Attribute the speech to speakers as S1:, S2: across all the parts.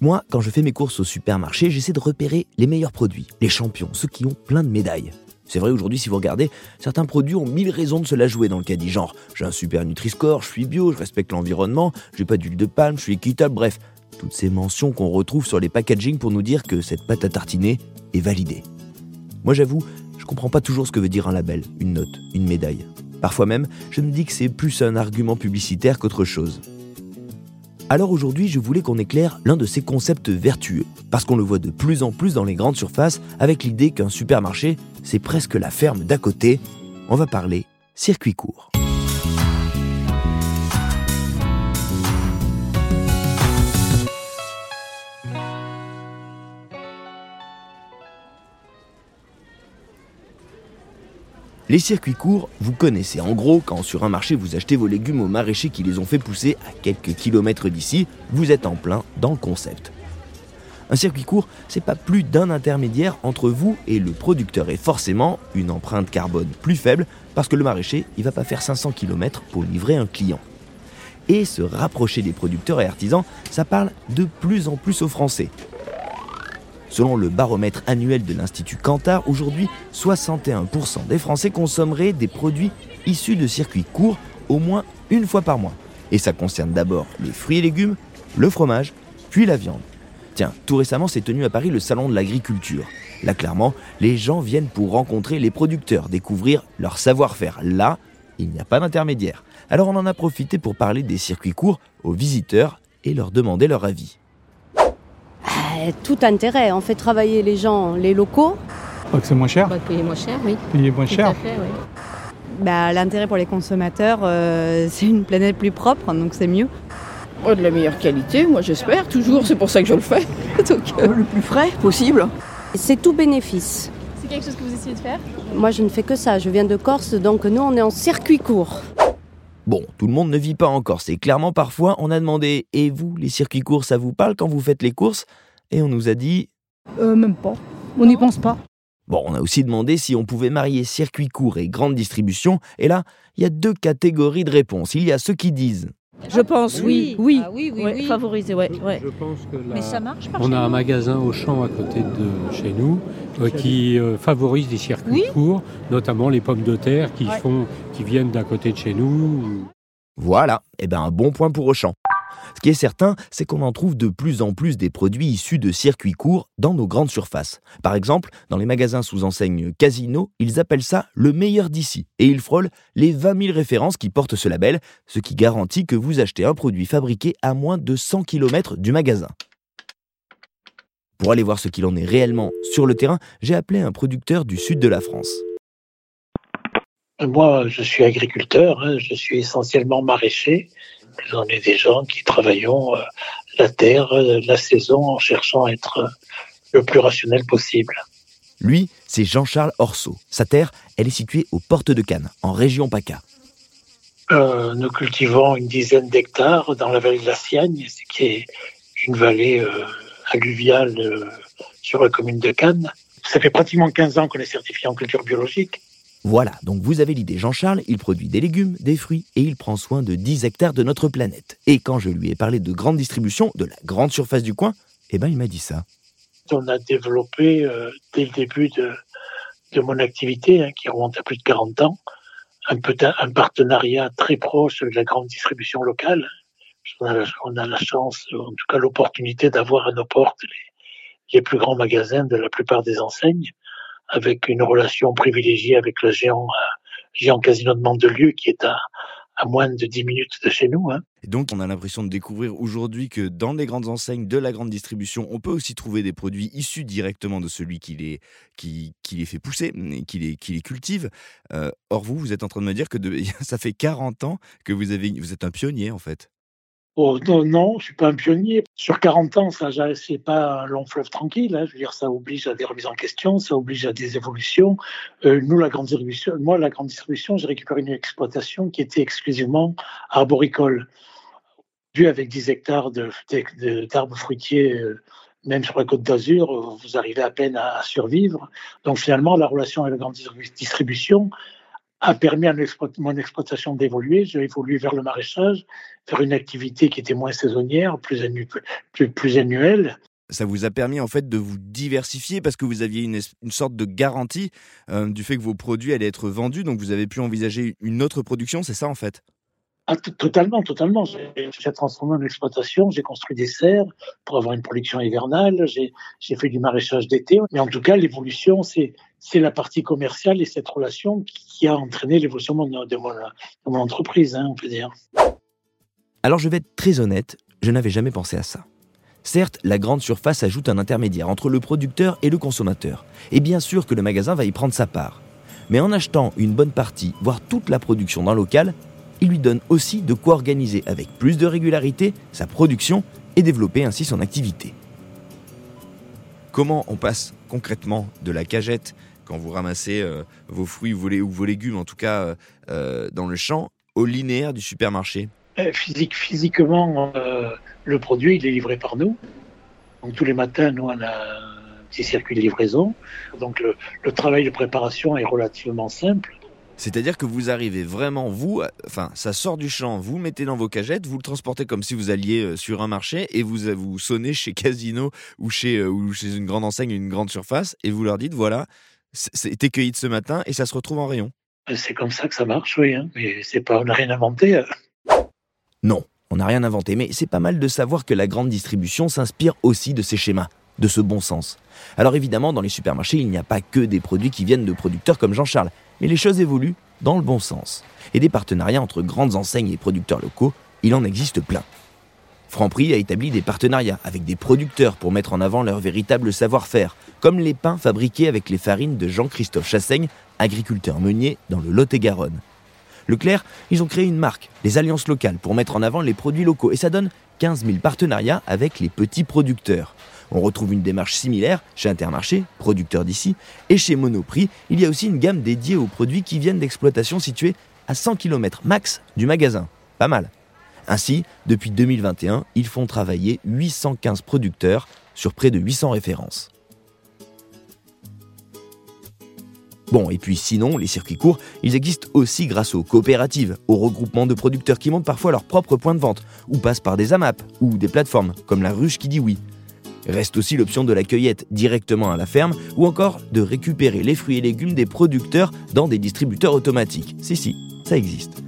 S1: Moi, quand je fais mes courses au supermarché, j'essaie de repérer les meilleurs produits, les champions, ceux qui ont plein de médailles. C'est vrai aujourd'hui, si vous regardez, certains produits ont mille raisons de se la jouer dans le caddie. Genre, j'ai un super Nutri-Score, je suis bio, je respecte l'environnement, j'ai pas d'huile de palme, je suis équitable, bref. Toutes ces mentions qu'on retrouve sur les packaging pour nous dire que cette pâte à tartiner est validée. Moi j'avoue, je comprends pas toujours ce que veut dire un label, une note, une médaille. Parfois même, je me dis que c'est plus un argument publicitaire qu'autre chose. Alors aujourd'hui, je voulais qu'on éclaire l'un de ces concepts vertueux, parce qu'on le voit de plus en plus dans les grandes surfaces, avec l'idée qu'un supermarché, c'est presque la ferme d'à côté. On va parler circuit court. Les circuits courts, vous connaissez. En gros, quand sur un marché vous achetez vos légumes aux maraîchers qui les ont fait pousser à quelques kilomètres d'ici, vous êtes en plein dans le concept. Un circuit court, c'est pas plus d'un intermédiaire entre vous et le producteur et forcément une empreinte carbone plus faible parce que le maraîcher, il va pas faire 500 km pour livrer un client. Et se rapprocher des producteurs et artisans, ça parle de plus en plus aux Français. Selon le baromètre annuel de l'Institut Cantar, aujourd'hui, 61% des Français consommeraient des produits issus de circuits courts au moins une fois par mois. Et ça concerne d'abord les fruits et légumes, le fromage, puis la viande. Tiens, tout récemment s'est tenu à Paris le salon de l'agriculture. Là, clairement, les gens viennent pour rencontrer les producteurs, découvrir leur savoir-faire. Là, il n'y a pas d'intermédiaire. Alors on en a profité pour parler des circuits courts aux visiteurs et leur demander leur avis
S2: tout intérêt. On fait travailler les gens, les locaux.
S3: c'est moins cher
S4: On va payer moins cher, oui.
S3: Payer moins
S4: Tout
S3: cher
S4: à fait, oui.
S5: Bah, L'intérêt pour les consommateurs, euh, c'est une planète plus propre, donc c'est mieux.
S6: Oh, de la meilleure qualité, moi j'espère, toujours, c'est pour ça que je le fais. Donc, euh,
S7: Le plus frais possible.
S2: C'est tout bénéfice.
S8: C'est quelque chose que vous essayez de faire?
S2: Moi, je ne fais que ça. Je viens de Corse, donc nous, on est en circuit court.
S1: Bon, tout le monde ne vit pas en Corse et clairement parfois on a demandé Et vous, les circuits courts, ça vous parle quand vous faites les courses? Et on nous a dit
S7: Euh, même pas. On n'y pense pas.
S1: Bon, on a aussi demandé si on pouvait marier circuit court et grande distribution, et là, il y a deux catégories de réponses. Il y a ceux qui disent
S7: Je pense, oui. Oui.
S4: Ah oui, oui,
S7: Ouais,
S4: oui.
S7: Favoriser, ouais. ouais.
S9: Je pense que la-
S4: Mais ça marche par
S9: on
S4: chez
S9: a un magasin au champ à côté de chez nous euh, qui euh, favorise des circuits
S4: Oui.
S9: courts, notamment les pommes de terre qui
S7: Ouais.
S9: font, qui viennent d'à côté de chez nous.
S1: Voilà, eh ben un bon point pour Auchan. Ce qui est certain, c'est qu'on en trouve de plus en plus des produits issus de circuits courts dans nos grandes surfaces. Par exemple, dans les magasins sous enseigne Casino, ils appellent ça le meilleur d'ici et ils frôlent les 20 000 références qui portent ce label, ce qui garantit que vous achetez un produit fabriqué à moins de 100 km du magasin. Pour aller voir ce qu'il en est réellement sur le terrain, j'ai appelé un producteur du sud de la France.
S10: Moi, je suis agriculteur, hein, je suis essentiellement maraîcher. On est des gens qui travaillons euh, la terre, euh, la saison, en cherchant à être euh, le plus rationnel possible.
S1: Lui, c'est Jean-Charles Orceau. Sa terre, elle est située aux portes de Cannes, en région PACA.
S10: Euh, nous cultivons une dizaine d'hectares dans la vallée de la Siagne, ce qui est une vallée euh, alluviale euh, sur la commune de Cannes. Ça fait pratiquement 15 ans qu'on est certifié en culture biologique.
S1: Voilà, donc vous avez l'idée, Jean-Charles, il produit des légumes, des fruits et il prend soin de 10 hectares de notre planète. Et quand je lui ai parlé de grande distribution, de la grande surface du coin, eh ben il m'a dit ça.
S10: On a développé euh, dès le début de, de mon activité, hein, qui remonte à plus de 40 ans, un, partenariat très proche avec la grande distribution locale. On a, la, chance, en tout cas l'opportunité d'avoir à nos portes les plus grands magasins de la plupart des enseignes, avec une relation privilégiée avec le géant, euh, géant casino de Mandelieu qui est à, à moins de 10 minutes de chez nous. Hein.
S1: Et donc, on a l'impression de découvrir aujourd'hui que dans les grandes enseignes de la grande distribution, on peut aussi trouver des produits issus directement de celui qui les, qui, qui les fait pousser qui les, qui les cultive. Euh, or, vous, vous êtes en train de me dire que ça fait 40 ans que vous, avez, vous êtes un pionnier, en fait.
S10: Oh, non, non, je suis pas un pionnier. Sur 40 ans, ça, c'est pas un long fleuve tranquille. Hein. Je veux dire, ça oblige à des remises en question, ça oblige à des évolutions. Euh, nous, la grande distribution, moi, la grande distribution, j'ai récupéré une exploitation qui était exclusivement arboricole, due avec 10 hectares d'arbres fruitiers. Euh, même sur la côte d'Azur, vous arrivez à peine à survivre. Donc finalement, la relation avec la grande distribution a permis à mon exploitation d'évoluer. J'ai évolué vers le maraîchage, vers une activité qui était moins saisonnière, plus, plus, annuelle.
S1: Ça vous a permis en fait de vous diversifier parce que vous aviez une, sorte de garantie euh, du fait que vos produits allaient être vendus, donc vous avez pu envisager une autre production, c'est ça en fait?
S10: Ah, totalement, totalement. J'ai transformé mon exploitation, j'ai construit des serres pour avoir une production hivernale, j'ai fait du maraîchage d'été. Mais en tout cas, l'évolution, c'est la partie commerciale et cette relation qui a entraîné l'évolution de, mon, entreprise, hein, on peut dire.
S1: Alors je vais être très honnête, je n'avais jamais pensé à ça. Certes, la grande surface ajoute un intermédiaire entre le producteur et le consommateur. Et bien sûr que le magasin va y prendre sa part. Mais en achetant une bonne partie, voire toute la production le local, il lui donne aussi de quoi organiser avec plus de régularité sa production et développer ainsi son activité. Comment on passe concrètement de la cagette quand vous ramassez euh, vos fruits ou vos, légumes, en tout cas euh, euh, dans le champ, au linéaire du supermarché
S10: Physique, Physiquement, le produit il est livré par nous. Donc tous les matins, nous, on a un petit circuit de livraison. Donc le travail de préparation est relativement simple.
S1: C'est-à-dire que vous arrivez vraiment, vous, enfin, ça sort du champ, vous mettez dans vos cagettes, vous le transportez comme si vous alliez sur un marché et vous, vous sonnez chez Casino ou chez, ou chez une grande enseigne, une grande surface et vous leur dites voilà, c'était cueilli de ce matin et ça se retrouve en rayon.
S10: Euh, c'est comme ça que ça marche, oui, hein. mais c'est pas, on n'a rien inventé.
S1: Non, on n'a rien inventé, mais c'est pas mal de savoir que la grande distribution s'inspire aussi de ces schémas, de ce bon sens. Alors évidemment, dans les supermarchés, il n'y a pas que des produits qui viennent de producteurs comme Jean-Charles. Mais les choses évoluent dans le bon sens. Et des partenariats entre grandes enseignes et producteurs locaux, il en existe plein. Franprix a établi des partenariats avec des producteurs pour mettre en avant leur véritable savoir-faire, comme les pains fabriqués avec les farines de Jean-Christophe Chassaigne, agriculteur meunier dans le Lot-et-Garonne. Leclerc, ils ont créé une marque, les Alliances locales, pour mettre en avant les produits locaux, et ça donne 15 000 partenariats avec les petits producteurs. On retrouve une démarche similaire chez Intermarché, producteur d'ici, et chez Monoprix, il y a aussi une gamme dédiée aux produits qui viennent d'exploitation située à 100 km max du magasin. Pas mal. Ainsi, depuis 2021, ils font travailler 815 producteurs sur près de 800 références. Bon, et puis sinon, les circuits courts, ils existent aussi grâce aux coopératives, aux regroupements de producteurs qui montent parfois leur propre point de vente, ou passent par des AMAP, ou des plateformes, comme la ruche qui dit oui. Reste aussi l'option de la cueillette directement à la ferme ou encore de récupérer les fruits et légumes des producteurs dans des distributeurs automatiques. Si, si, ça existe.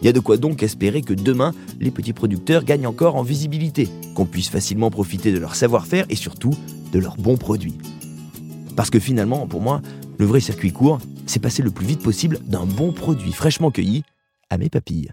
S1: Il y a de quoi donc espérer que demain, les petits producteurs gagnent encore en visibilité, qu'on puisse facilement profiter de leur savoir-faire et surtout de leurs bons produits. Parce que finalement, pour moi, le vrai circuit court, c'est passer le plus vite possible d'un bon produit fraîchement cueilli à mes papilles.